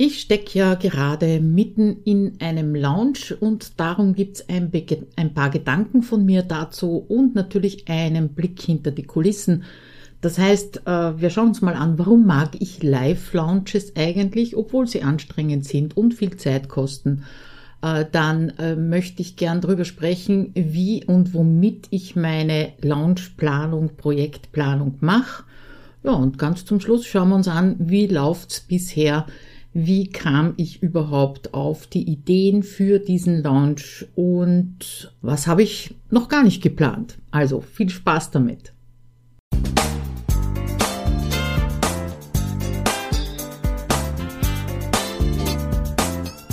Ich stecke ja gerade mitten in einem Lounge und darum gibt's ein, ein paar Gedanken von mir dazu und natürlich einen Blick hinter die Kulissen. Das heißt, äh, wir schauen uns mal an, warum mag ich Live-Launches eigentlich, obwohl sie anstrengend sind und viel Zeit kosten. Äh, dann äh, möchte ich gern darüber sprechen, wie und womit ich meine Launchplanung, Projektplanung mache. Ja, und ganz zum Schluss schauen wir uns an, wie läuft's bisher wie kam ich überhaupt auf die Ideen für diesen Launch und was habe ich noch gar nicht geplant. Also viel Spaß damit.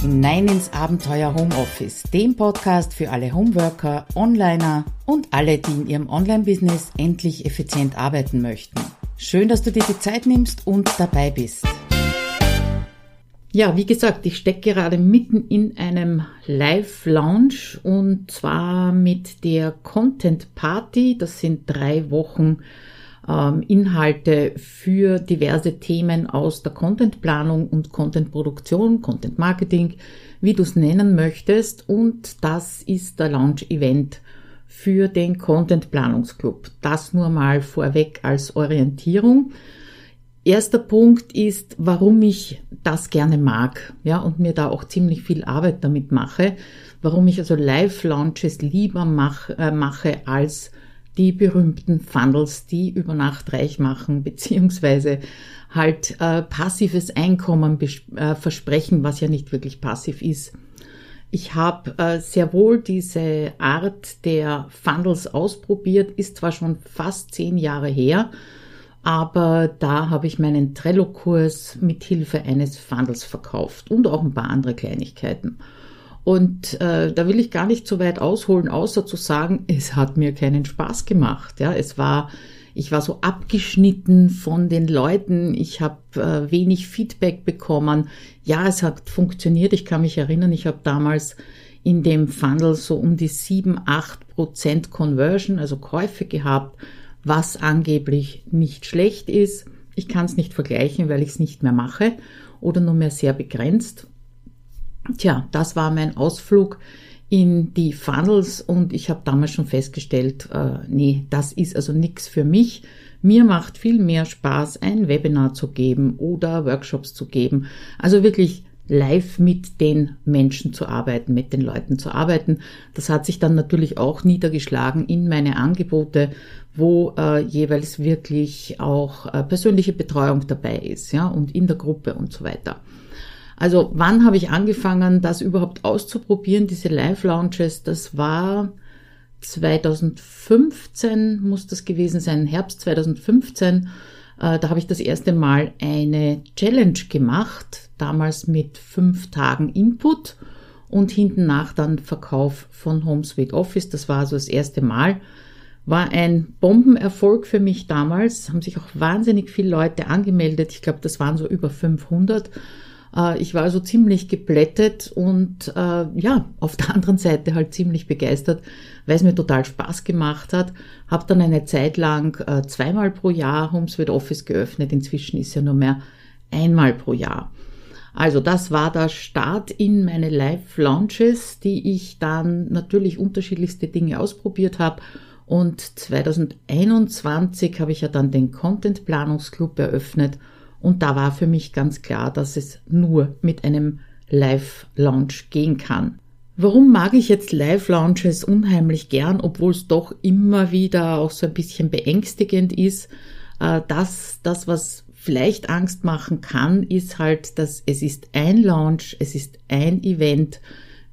Hinein ins Abenteuer Homeoffice, dem Podcast für alle Homeworker, Onliner und alle, die in ihrem Online-Business endlich effizient arbeiten möchten. Schön, dass du dir die Zeit nimmst und dabei bist. Ja, wie gesagt, ich stecke gerade mitten in einem Live-Lounge und zwar mit der Content Party. Das sind drei Wochen ähm, Inhalte für diverse Themen aus der Contentplanung und Contentproduktion, Content Marketing, wie du es nennen möchtest. Und das ist der Launch-Event für den Content Planungsclub. Das nur mal vorweg als Orientierung. Erster Punkt ist, warum ich das gerne mag, ja, und mir da auch ziemlich viel Arbeit damit mache, warum ich also Live-Launches lieber mach, äh, mache als die berühmten Funnels, die über Nacht reich machen, beziehungsweise halt äh, passives Einkommen äh, versprechen, was ja nicht wirklich passiv ist. Ich habe äh, sehr wohl diese Art der Funnels ausprobiert, ist zwar schon fast zehn Jahre her, aber da habe ich meinen Trello-Kurs mit Hilfe eines Funnels verkauft und auch ein paar andere Kleinigkeiten. Und äh, da will ich gar nicht so weit ausholen, außer zu sagen, es hat mir keinen Spaß gemacht. Ja, es war, ich war so abgeschnitten von den Leuten. Ich habe äh, wenig Feedback bekommen. Ja, es hat funktioniert. Ich kann mich erinnern, ich habe damals in dem Funnel so um die sieben, acht Prozent Conversion, also Käufe gehabt was angeblich nicht schlecht ist. Ich kann es nicht vergleichen, weil ich es nicht mehr mache oder nur mehr sehr begrenzt. Tja, das war mein Ausflug in die Funnels und ich habe damals schon festgestellt, äh, nee, das ist also nichts für mich. Mir macht viel mehr Spaß, ein Webinar zu geben oder Workshops zu geben. Also wirklich live mit den Menschen zu arbeiten, mit den Leuten zu arbeiten. Das hat sich dann natürlich auch niedergeschlagen in meine Angebote, wo äh, jeweils wirklich auch äh, persönliche Betreuung dabei ist, ja, und in der Gruppe und so weiter. Also wann habe ich angefangen, das überhaupt auszuprobieren, diese Live-Launches? Das war 2015, muss das gewesen sein, Herbst 2015. Äh, da habe ich das erste Mal eine Challenge gemacht, damals mit fünf Tagen Input und hinten nach dann Verkauf von HomeSuite Office. Das war also das erste Mal. War ein Bombenerfolg für mich damals. Haben sich auch wahnsinnig viele Leute angemeldet. Ich glaube, das waren so über 500. Äh, ich war also ziemlich geplättet und äh, ja, auf der anderen Seite halt ziemlich begeistert, weil es mir total Spaß gemacht hat. Habe dann eine Zeit lang äh, zweimal pro Jahr HomeSuite Office geöffnet. Inzwischen ist ja nur mehr einmal pro Jahr. Also das war der Start in meine Live-Launches, die ich dann natürlich unterschiedlichste Dinge ausprobiert habe. Und 2021 habe ich ja dann den Content Planungsclub eröffnet und da war für mich ganz klar, dass es nur mit einem Live-Launch gehen kann. Warum mag ich jetzt Live-Launches unheimlich gern, obwohl es doch immer wieder auch so ein bisschen beängstigend ist? Äh, das, das, was vielleicht Angst machen kann, ist halt, dass es ist ein Launch, es ist ein Event.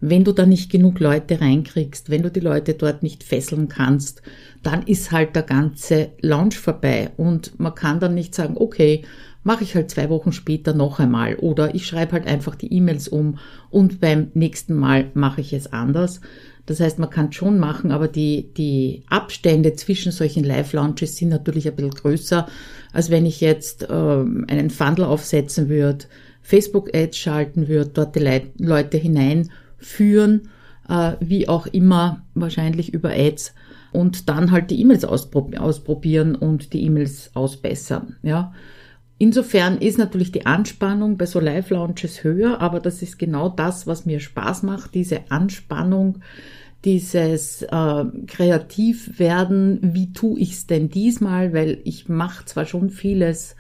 Wenn du da nicht genug Leute reinkriegst, wenn du die Leute dort nicht fesseln kannst, dann ist halt der ganze Launch vorbei und man kann dann nicht sagen, okay, mache ich halt zwei Wochen später noch einmal oder ich schreibe halt einfach die E-Mails um und beim nächsten Mal mache ich es anders. Das heißt, man kann schon machen, aber die, die Abstände zwischen solchen Live-Launches sind natürlich ein bisschen größer, als wenn ich jetzt ähm, einen Funnel aufsetzen würde, Facebook-Ads schalten würde, dort die Le Leute hineinführen, äh, wie auch immer, wahrscheinlich über Ads und dann halt die E-Mails ausprobieren und die E-Mails ausbessern, ja. Insofern ist natürlich die Anspannung bei so Live-Launches höher, aber das ist genau das, was mir Spaß macht, diese Anspannung, dieses äh, kreativ werden, wie tue ich es denn diesmal, weil ich mache zwar schon vieles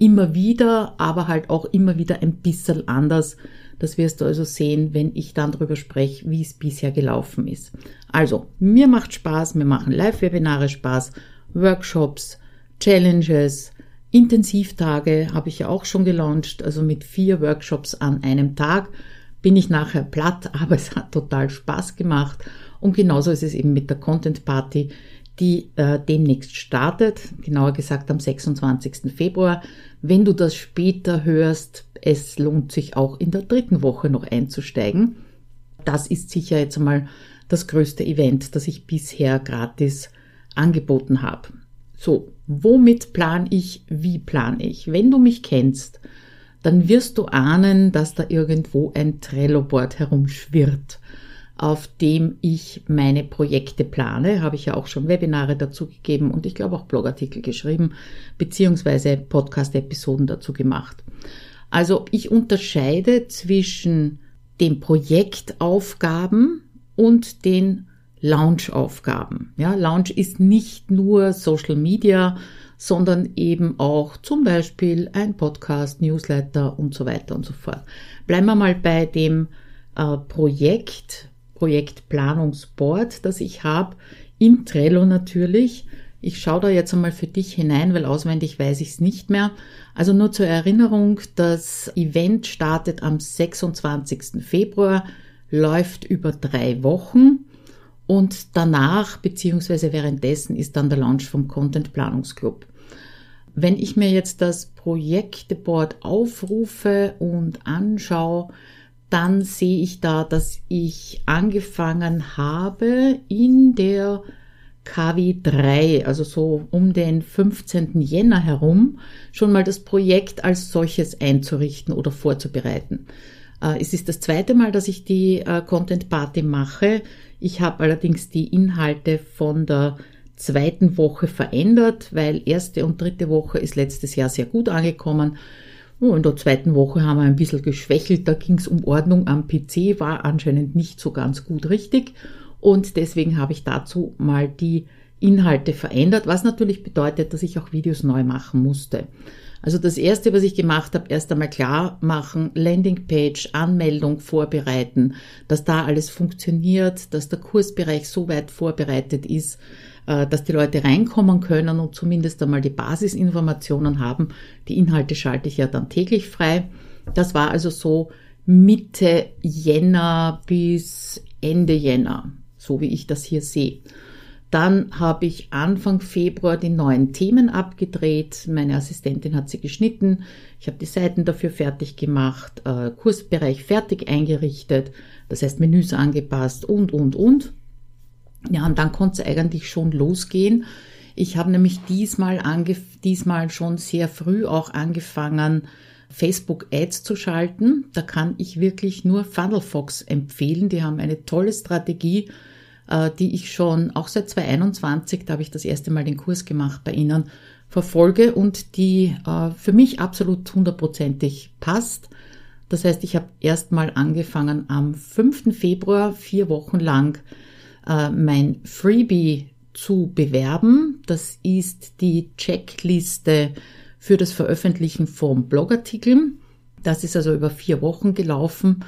immer wieder, aber halt auch immer wieder ein bisschen anders. Das wirst du also sehen, wenn ich dann darüber spreche, wie es bisher gelaufen ist. Also, mir macht Spaß, mir machen Live-Webinare Spaß, Workshops, Challenges, Intensivtage habe ich ja auch schon gelauncht, also mit vier Workshops an einem Tag bin ich nachher platt, aber es hat total Spaß gemacht. Und genauso ist es eben mit der Content Party, die äh, demnächst startet, genauer gesagt am 26. Februar. Wenn du das später hörst, es lohnt sich auch in der dritten Woche noch einzusteigen. Das ist sicher jetzt einmal das größte Event, das ich bisher gratis angeboten habe. So, womit plan ich, wie plan ich? Wenn du mich kennst, dann wirst du ahnen, dass da irgendwo ein Trello-Board herumschwirrt, auf dem ich meine Projekte plane. Habe ich ja auch schon Webinare dazu gegeben und ich glaube auch Blogartikel geschrieben, beziehungsweise Podcast-Episoden dazu gemacht. Also ich unterscheide zwischen den Projektaufgaben und den Launch-Aufgaben. Ja, Launch ist nicht nur Social Media, sondern eben auch zum Beispiel ein Podcast, Newsletter und so weiter und so fort. Bleiben wir mal bei dem äh, Projekt, Projektplanungsboard, das ich habe, in Trello natürlich. Ich schaue da jetzt einmal für dich hinein, weil auswendig weiß ich es nicht mehr. Also nur zur Erinnerung, das Event startet am 26. Februar, läuft über drei Wochen und danach beziehungsweise währenddessen ist dann der Launch vom Content Planungsclub. Wenn ich mir jetzt das Projekteboard aufrufe und anschaue, dann sehe ich da, dass ich angefangen habe in der KW3, also so um den 15. Jänner herum, schon mal das Projekt als solches einzurichten oder vorzubereiten. Äh, es ist das zweite Mal, dass ich die äh, Content Party mache. Ich habe allerdings die Inhalte von der zweiten Woche verändert, weil erste und dritte Woche ist letztes Jahr sehr gut angekommen. Oh, in der zweiten Woche haben wir ein bisschen geschwächelt. Da ging es um Ordnung am PC, war anscheinend nicht so ganz gut richtig. Und deswegen habe ich dazu mal die Inhalte verändert, was natürlich bedeutet, dass ich auch Videos neu machen musste. Also das erste, was ich gemacht habe, erst einmal klar machen, Landingpage, Anmeldung vorbereiten, dass da alles funktioniert, dass der Kursbereich so weit vorbereitet ist, dass die Leute reinkommen können und zumindest einmal die Basisinformationen haben. Die Inhalte schalte ich ja dann täglich frei. Das war also so Mitte Jänner bis Ende Jänner, so wie ich das hier sehe. Dann habe ich Anfang Februar die neuen Themen abgedreht. Meine Assistentin hat sie geschnitten. Ich habe die Seiten dafür fertig gemacht, äh, Kursbereich fertig eingerichtet, das heißt Menüs angepasst und, und, und. Ja, und dann konnte es eigentlich schon losgehen. Ich habe nämlich diesmal, diesmal schon sehr früh auch angefangen, Facebook Ads zu schalten. Da kann ich wirklich nur FunnelFox empfehlen. Die haben eine tolle Strategie äh, die ich schon auch seit 2021, da habe ich das erste Mal den Kurs gemacht bei Ihnen, verfolge und die äh, für mich absolut hundertprozentig passt. Das heißt, ich habe erstmal angefangen am 5. Februar vier Wochen lang äh, mein Freebie zu bewerben. Das ist die Checkliste für das Veröffentlichen von Blogartikeln. Das ist also über vier Wochen gelaufen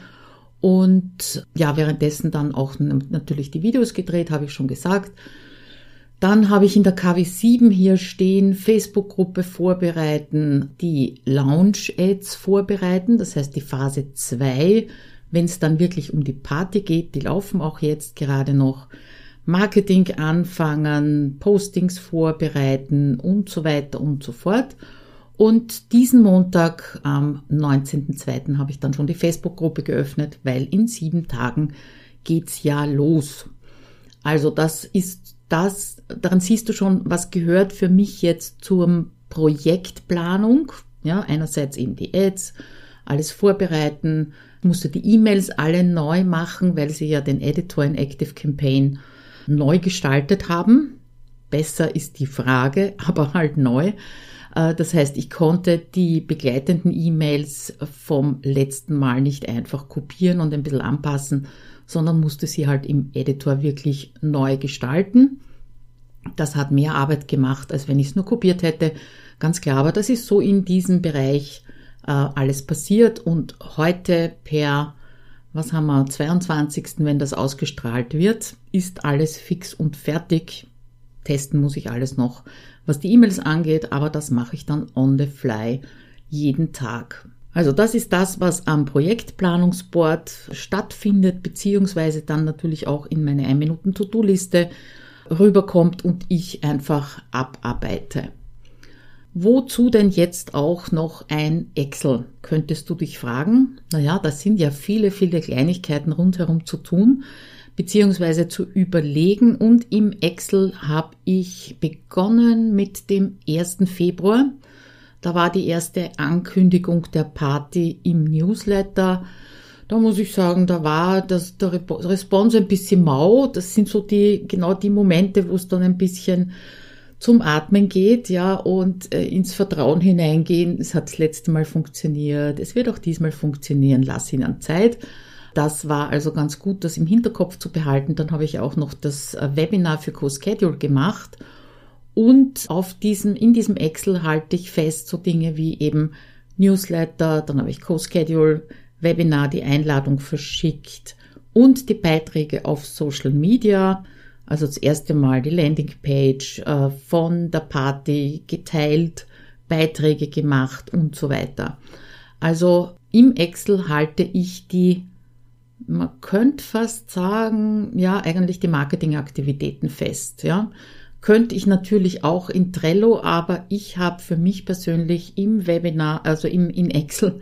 und ja, währenddessen dann auch natürlich die Videos gedreht, habe ich schon gesagt. Dann habe ich in der KW7 hier stehen, Facebook-Gruppe vorbereiten, die Launch-Ads vorbereiten, das heißt die Phase 2, wenn es dann wirklich um die Party geht, die laufen auch jetzt gerade noch, Marketing anfangen, Postings vorbereiten und so weiter und so fort. Und diesen Montag am 19.02. habe ich dann schon die Facebook-Gruppe geöffnet, weil in sieben Tagen geht's ja los. Also das ist das, daran siehst du schon, was gehört für mich jetzt zur Projektplanung. Ja, einerseits eben die Ads, alles vorbereiten, musste die E-Mails alle neu machen, weil sie ja den Editor in Active Campaign neu gestaltet haben. besser ist die Frage, aber halt neu. Äh, das heißt, ich konnte die begleitenden E-Mails vom letzten Mal nicht einfach kopieren und ein bisschen anpassen, sondern musste sie halt im Editor wirklich neu gestalten. Das hat mehr Arbeit gemacht, als wenn ich es nur kopiert hätte. Ganz klar, aber das ist so in diesem Bereich äh, alles passiert und heute per, was haben wir, 22. wenn das ausgestrahlt wird, ist alles fix und fertig. Testen muss ich alles noch, was die E-Mails angeht, aber das mache ich dann on the fly jeden Tag. Also das ist das, was am Projektplanungsboard stattfindet, beziehungsweise dann natürlich auch in meine 1-Minuten-To-Do-Liste rüberkommt und ich einfach abarbeite. Wozu denn jetzt auch noch ein Excel? Könntest du dich fragen? Naja, das sind ja viele, viele Kleinigkeiten rundherum zu tun, beziehungsweise zu überlegen. Und im Excel habe ich begonnen mit dem 1. Februar. Da war die erste Ankündigung der Party im Newsletter. Da muss ich sagen, da war das, der Response ein bisschen mau. Das sind so die, genau die Momente, wo es dann ein bisschen zum Atmen geht, ja, und äh, ins Vertrauen hineingehen. Es hat das letzte Mal funktioniert. Es wird auch diesmal funktionieren. Lass ihnen Zeit. Das war also ganz gut, das im Hinterkopf zu behalten. Dann habe ich auch noch das äh, Webinar für Co-Schedule gemacht und auf diesem, in diesem Excel halte ich fest so Dinge wie eben Newsletter, dann habe ich Co-Schedule, Webinar, die Einladung verschickt und die Beiträge auf Social Media. Also das erste Mal die Landingpage äh, von der Party geteilt, Beiträge gemacht und so weiter. Also im Excel halte ich die, man könnte fast sagen, ja, eigentlich die Marketingaktivitäten fest, ja könnte ich natürlich auch in Trello, aber ich habe für mich persönlich im Webinar, also im, in Excel,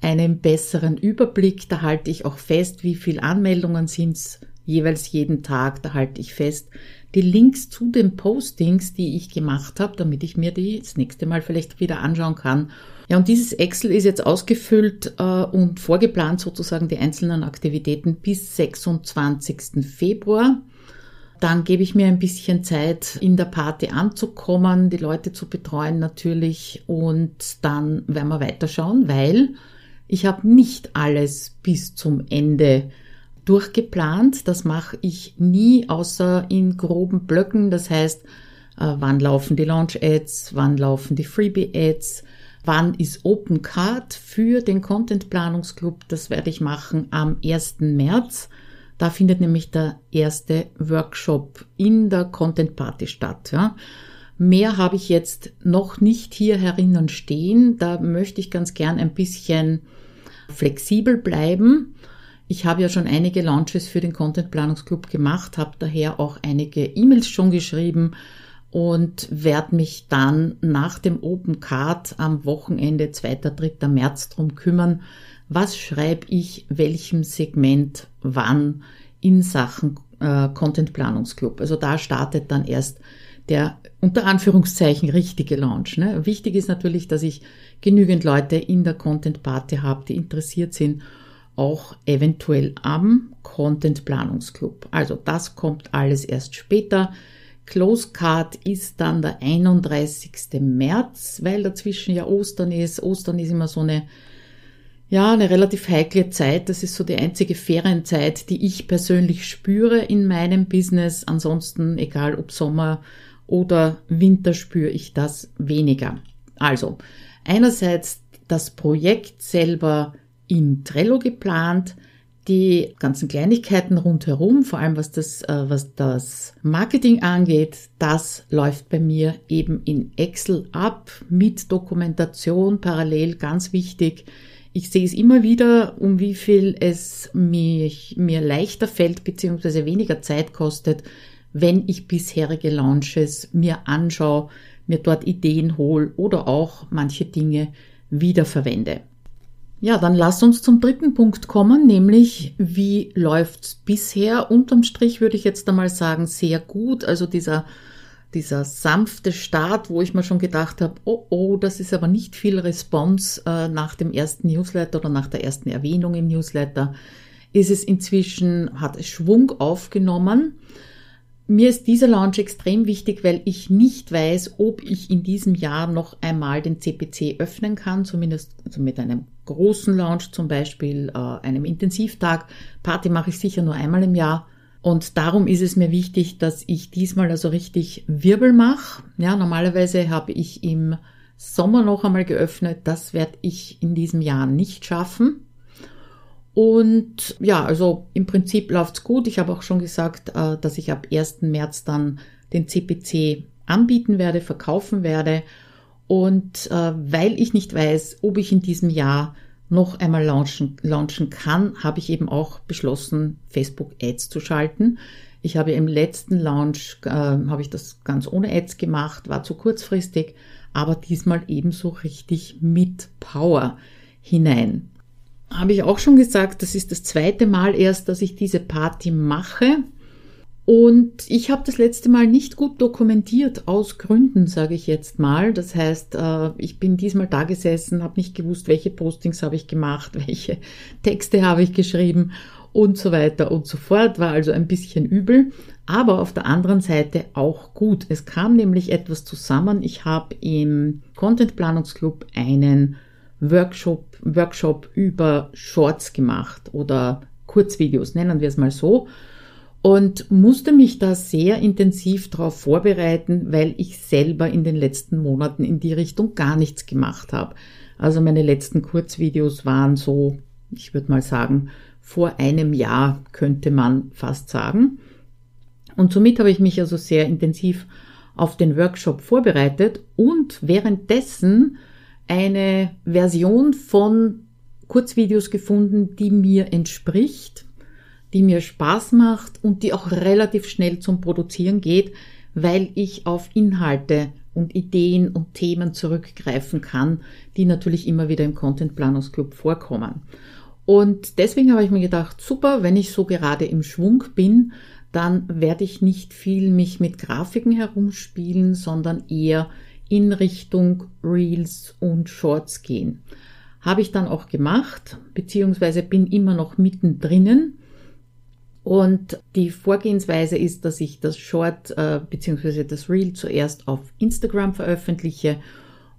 einen besseren Überblick. Da halte ich auch fest, wie viele Anmeldungen sind es jeweils jeden Tag. Da halte ich fest die Links zu den Postings, die ich gemacht habe, damit ich mir die das nächste Mal vielleicht wieder anschauen kann. Ja, und dieses Excel ist jetzt ausgefüllt äh, und vorgeplant sozusagen die einzelnen Aktivitäten bis 26. Februar. Dann gebe ich mir ein bisschen Zeit, in der Party anzukommen, die Leute zu betreuen natürlich und dann werden wir weiterschauen, weil ich habe nicht alles bis zum Ende durchgeplant. Das mache ich nie, außer in groben Blöcken. Das heißt, äh, wann laufen die Launch-Ads, wann laufen die Freebie-Ads, wann ist Open Card für den Content-Planungsclub. Das werde ich machen am 1. März. Da findet nämlich der erste Workshop in der Content Party statt. Ja. Mehr habe ich jetzt noch nicht hier herinnen stehen. Da möchte ich ganz gern ein bisschen flexibel bleiben. Ich habe ja schon einige Launches für den Content Planungsclub gemacht, habe daher auch einige E-Mails schon geschrieben und werde mich dann nach dem Open Card am Wochenende 2. 3. März drum kümmern, was schreibe ich welchem Segment wann in Sachen äh, Content Planungsclub. Also da startet dann erst der unter Anführungszeichen richtige Launch. Ne? Wichtig ist natürlich, dass ich genügend Leute in der Content Party habe, die interessiert sind, auch eventuell am Content Planungsclub. Also das kommt alles erst später. Close Card ist dann der 31. März, weil dazwischen ja Ostern ist. Ostern ist immer so eine ja, eine relativ heikle Zeit. Das ist so die einzige Ferienzeit, die ich persönlich spüre in meinem Business. Ansonsten, egal ob Sommer oder Winter, spüre ich das weniger. Also, einerseits das Projekt selber in Trello geplant, die ganzen Kleinigkeiten rundherum, vor allem was das, äh, was das Marketing angeht, das läuft bei mir eben in Excel ab mit Dokumentation parallel, ganz wichtig ich sehe es immer wieder, um wie viel es mich, mir leichter fällt bzw. weniger Zeit kostet, wenn ich bisherige Launches mir anschaue, mir dort Ideen hole oder auch manche Dinge wiederverwende. Ja, dann lass uns zum dritten Punkt kommen, nämlich wie läuft's bisher? Unterm Strich würde ich jetzt einmal sagen, sehr gut. Also dieser dieser sanfte Start, wo ich mir schon gedacht habe, oh oh, das ist aber nicht viel Response äh, nach dem ersten Newsletter oder nach der ersten Erwähnung im Newsletter, ist es inzwischen, hat es Schwung aufgenommen. Mir ist dieser Launch extrem wichtig, weil ich nicht weiß, ob ich in diesem Jahr noch einmal den CPC öffnen kann, zumindest also mit einem großen Launch zum Beispiel, äh, einem Intensivtag. Party mache ich sicher nur einmal im Jahr. Und darum ist es mir wichtig, dass ich diesmal also richtig Wirbel mache. Ja, normalerweise habe ich im Sommer noch einmal geöffnet. Das werde ich in diesem Jahr nicht schaffen. Und ja, also im Prinzip läuft's gut. Ich habe auch schon gesagt, äh, dass ich ab 1. März dann den CPC anbieten werde, verkaufen werde. Und äh, weil ich nicht weiß, ob ich in diesem Jahr noch einmal launchen, launchen kann, habe ich eben auch beschlossen, Facebook Ads zu schalten. Ich habe im letzten Launch, äh, habe ich das ganz ohne Ads gemacht, war zu kurzfristig, aber diesmal ebenso richtig mit Power hinein habe ich auch schon gesagt, das ist das zweite Mal erst, dass ich diese Party mache. Und ich habe das letzte Mal nicht gut dokumentiert, aus Gründen, sage ich jetzt mal. Das heißt, äh, ich bin diesmal da gesessen, habe nicht gewusst, welche Postings habe ich gemacht, welche Texte habe ich geschrieben und so weiter und so fort. War also ein bisschen übel, aber auf der anderen Seite auch gut. Es kam nämlich etwas zusammen. Ich habe im Content Planungsclub einen Workshop, Workshop über Shorts gemacht oder Kurzvideos, nennen wir es mal so. Und musste mich da sehr intensiv darauf vorbereiten, weil ich selber in den letzten Monaten in die Richtung gar nichts gemacht habe. Also meine letzten Kurzvideos waren so, ich würde mal sagen, vor einem Jahr könnte man fast sagen. Und somit habe ich mich also sehr intensiv auf den Workshop vorbereitet und währenddessen eine Version von Kurzvideos gefunden, die mir entspricht, die mir Spaß macht und die auch relativ schnell zum Produzieren geht, weil ich auf Inhalte und Ideen und Themen zurückgreifen kann, die natürlich immer wieder im Content Planungsclub vorkommen. Und deswegen habe ich mir gedacht, super, wenn ich so gerade im Schwung bin, dann werde ich nicht viel mich mit Grafiken herumspielen, sondern eher in Richtung Reels und Shorts gehen. Habe ich dann auch gemacht, beziehungsweise bin immer noch mittendrin. Und die Vorgehensweise ist, dass ich das Short äh, beziehungsweise das Reel zuerst auf Instagram veröffentliche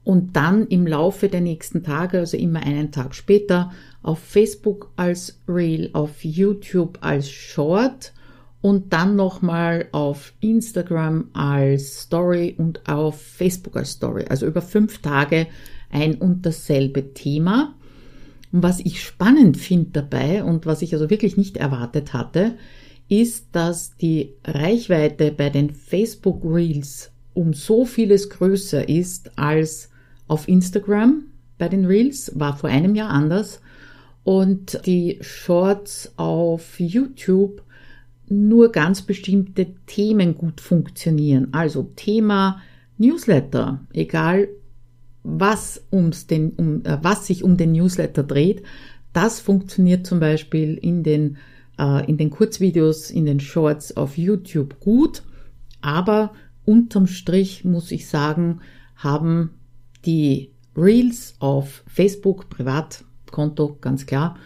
und dann im Laufe der nächsten Tage, also immer einen Tag später, auf Facebook als Reel, auf YouTube als Short und dann nochmal auf Instagram als Story und auf Facebook als Story. Also über fünf Tage ein und dasselbe Thema. Und was ich spannend finde dabei und was ich also wirklich nicht erwartet hatte, ist, dass die Reichweite bei den Facebook Reels um so vieles größer ist als auf Instagram bei den Reels, war vor einem Jahr anders. Und die Shorts auf YouTube nur ganz bestimmte Themen gut funktionieren. Also Thema Newsletter, egal was, ums den, um, äh, was sich um den Newsletter dreht, das funktioniert zum Beispiel in den, äh, in den Kurzvideos, in den Shorts auf YouTube gut, aber unterm Strich muss ich sagen, haben die Reels auf Facebook, Privatkonto, ganz klar,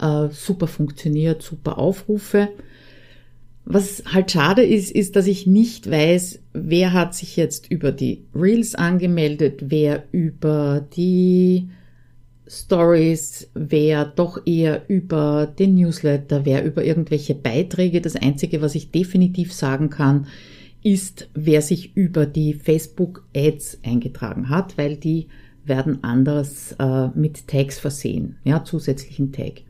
äh, super funktioniert, super Aufrufe. Was halt schade ist, ist, dass ich nicht weiß, wer hat sich jetzt über die Reels angemeldet, wer über die Stories, wer doch eher über den Newsletter, wer über irgendwelche Beiträge. Das Einzige, was ich definitiv sagen kann, ist, wer sich über die Facebook Ads eingetragen hat, weil die werden anders äh, mit Tags versehen, ja, zusätzlichen Tag.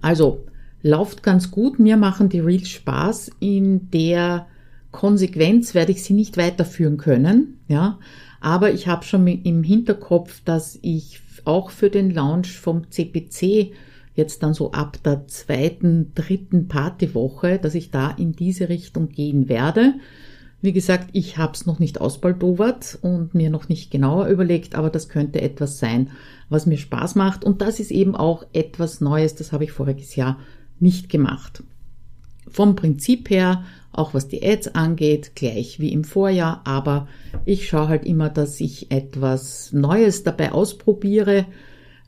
Also, läuft ganz gut. Mir machen die Reels Spaß. In der Konsequenz werde ich sie nicht weiterführen können, ja. Aber ich habe schon im Hinterkopf, dass ich auch für den Launch vom CPC jetzt dann so ab der zweiten, dritten Partywoche, dass ich da in diese Richtung gehen werde. Wie gesagt, ich habe es noch nicht ausbaldowert und mir noch nicht genauer überlegt, aber das könnte etwas sein, was mir Spaß macht. Und das ist eben auch etwas Neues, das habe ich voriges Jahr nicht gemacht. Vom Prinzip her, auch was die Ads angeht, gleich wie im Vorjahr, aber ich schaue halt immer, dass ich etwas Neues dabei ausprobiere,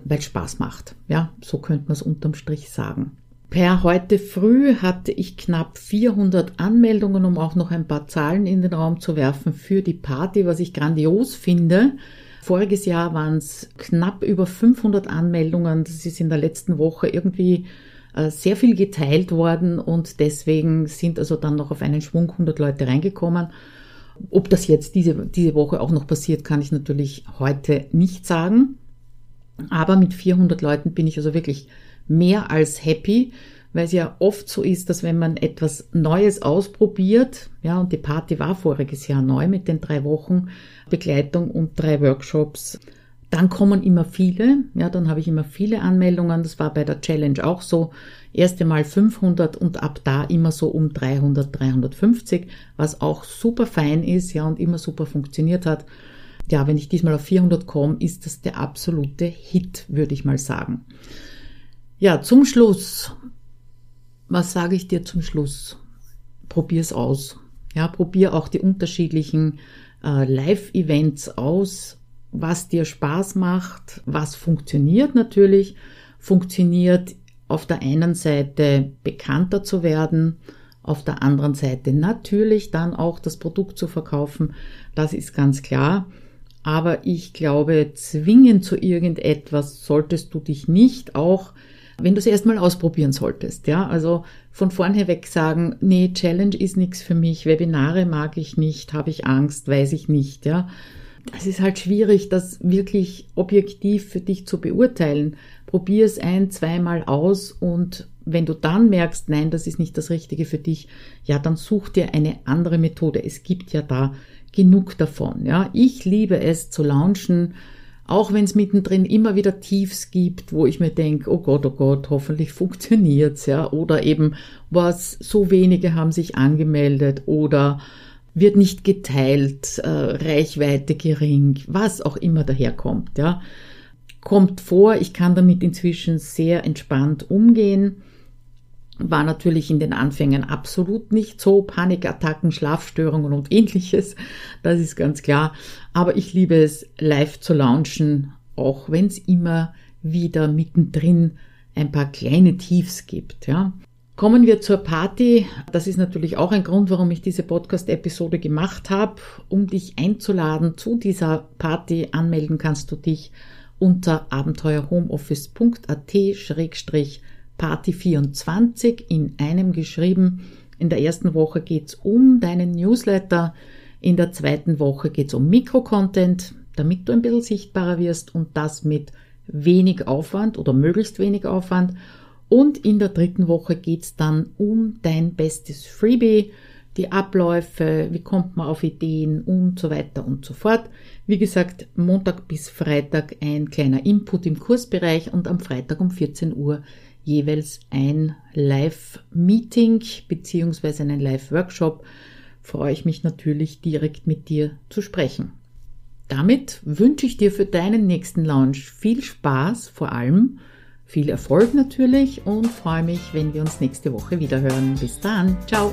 weil es Spaß macht. Ja, so könnte man es unterm Strich sagen. Per heute früh hatte ich knapp 400 Anmeldungen, um auch noch ein paar Zahlen in den Raum zu werfen für die Party, was ich grandios finde. Voriges Jahr waren es knapp über 500 Anmeldungen. Das ist in der letzten Woche irgendwie sehr viel geteilt worden und deswegen sind also dann noch auf einen Schwung 100 Leute reingekommen. Ob das jetzt diese, diese Woche auch noch passiert, kann ich natürlich heute nicht sagen. Aber mit 400 Leuten bin ich also wirklich mehr als happy, weil es ja oft so ist, dass wenn man etwas Neues ausprobiert, ja, und die Party war voriges Jahr neu mit den drei Wochen Begleitung und drei Workshops, dann kommen immer viele, ja, dann habe ich immer viele Anmeldungen. Das war bei der Challenge auch so. Erste Mal 500 und ab da immer so um 300, 350, was auch super fein ist, ja, und immer super funktioniert hat. Ja, wenn ich diesmal auf 400 komme, ist das der absolute Hit, würde ich mal sagen. Ja, zum Schluss. Was sage ich dir zum Schluss? Probier's aus. Ja, probier auch die unterschiedlichen äh, Live-Events aus was dir Spaß macht, was funktioniert natürlich. Funktioniert auf der einen Seite bekannter zu werden, auf der anderen Seite natürlich dann auch das Produkt zu verkaufen, das ist ganz klar. Aber ich glaube, zwingen zu irgendetwas solltest du dich nicht, auch wenn du es erstmal ausprobieren solltest. Ja, also von vornherein weg sagen, nee, Challenge ist nichts für mich, Webinare mag ich nicht, habe ich Angst, weiß ich nicht. Ja, es ist halt schwierig, das wirklich objektiv für dich zu beurteilen. Probier es ein, zweimal aus und wenn du dann merkst, nein, das ist nicht das Richtige für dich, ja, dann such dir eine andere Methode. Es gibt ja da genug davon. Ja, ich liebe es zu launchen, auch wenn es mittendrin immer wieder Tiefs gibt, wo ich mir denke, oh Gott, oh Gott, hoffentlich funktioniert's, ja, oder eben was so wenige haben sich angemeldet oder wird nicht geteilt, äh, Reichweite gering, was auch immer daherkommt, ja. Kommt vor, ich kann damit inzwischen sehr entspannt umgehen. War natürlich in den Anfängen absolut nicht so. Panikattacken, Schlafstörungen und ähnliches, das ist ganz klar. Aber ich liebe es, live zu launchen, auch wenn es immer wieder mittendrin ein paar kleine Tiefs gibt, ja. Kommen wir zur Party. Das ist natürlich auch ein Grund, warum ich diese Podcast-Episode gemacht habe. Um dich einzuladen zu dieser Party, anmelden kannst du dich unter abenteuerhomeoffice.at-party24 in einem geschrieben. In der ersten Woche geht's um deinen Newsletter. In der zweiten Woche geht's um Mikrocontent, damit du ein bisschen sichtbarer wirst und das mit wenig Aufwand oder möglichst wenig Aufwand. Und in der dritten Woche geht's dann um dein bestes Freebie, die Abläufe, wie kommt man auf Ideen und so weiter und so fort. Wie gesagt, Montag bis Freitag ein kleiner Input im Kursbereich und am Freitag um 14 Uhr jeweils ein Live-Meeting beziehungsweise einen Live-Workshop. Freue ich mich natürlich direkt mit dir zu sprechen. Damit wünsche ich dir für deinen nächsten Launch viel Spaß vor allem viel Erfolg natürlich und freue mich, wenn wir uns nächste Woche wieder hören. Bis dann. Ciao.